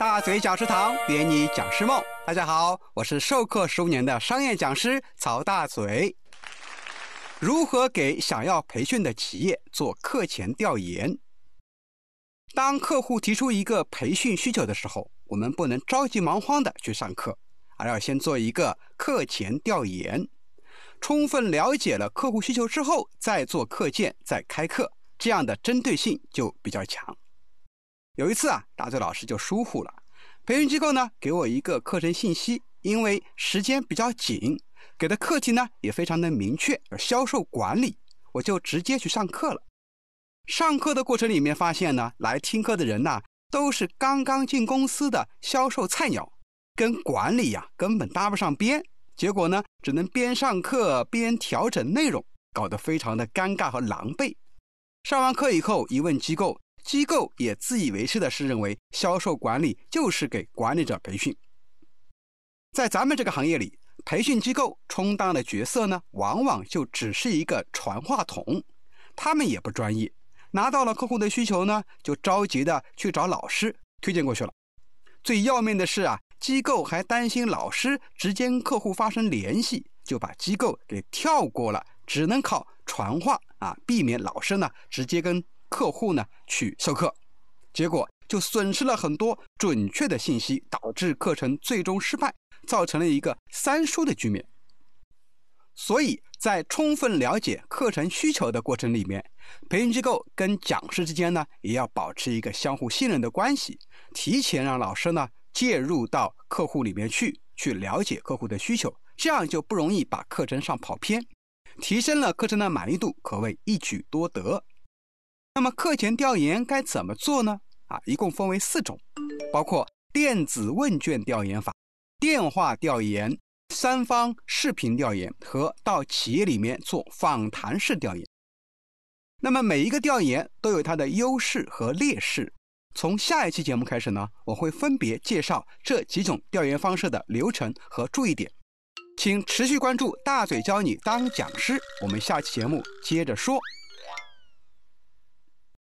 大嘴讲师堂，圆你讲师梦。大家好，我是授课十五年的商业讲师曹大嘴。如何给想要培训的企业做课前调研？当客户提出一个培训需求的时候，我们不能着急忙慌的去上课，而要先做一个课前调研，充分了解了客户需求之后，再做课件，再开课，这样的针对性就比较强。有一次啊，大嘴老师就疏忽了，培训机构呢给我一个课程信息，因为时间比较紧，给的课题呢也非常的明确，销售管理，我就直接去上课了。上课的过程里面发现呢，来听课的人呐都是刚刚进公司的销售菜鸟，跟管理呀根本搭不上边，结果呢只能边上课边调整内容，搞得非常的尴尬和狼狈。上完课以后一问机构。机构也自以为是的是认为销售管理就是给管理者培训，在咱们这个行业里，培训机构充当的角色呢，往往就只是一个传话筒，他们也不专业，拿到了客户的需求呢，就着急的去找老师推荐过去了。最要命的是啊，机构还担心老师直接跟客户发生联系，就把机构给跳过了，只能靠传话啊，避免老师呢直接跟。客户呢去授课，结果就损失了很多准确的信息，导致课程最终失败，造成了一个三输的局面。所以在充分了解课程需求的过程里面，培训机构跟讲师之间呢，也要保持一个相互信任的关系，提前让老师呢介入到客户里面去，去了解客户的需求，这样就不容易把课程上跑偏，提升了课程的满意度，可谓一举多得。那么课前调研该怎么做呢？啊，一共分为四种，包括电子问卷调研法、电话调研、三方视频调研和到企业里面做访谈式调研。那么每一个调研都有它的优势和劣势。从下一期节目开始呢，我会分别介绍这几种调研方式的流程和注意点，请持续关注大嘴教你当讲师。我们下期节目接着说。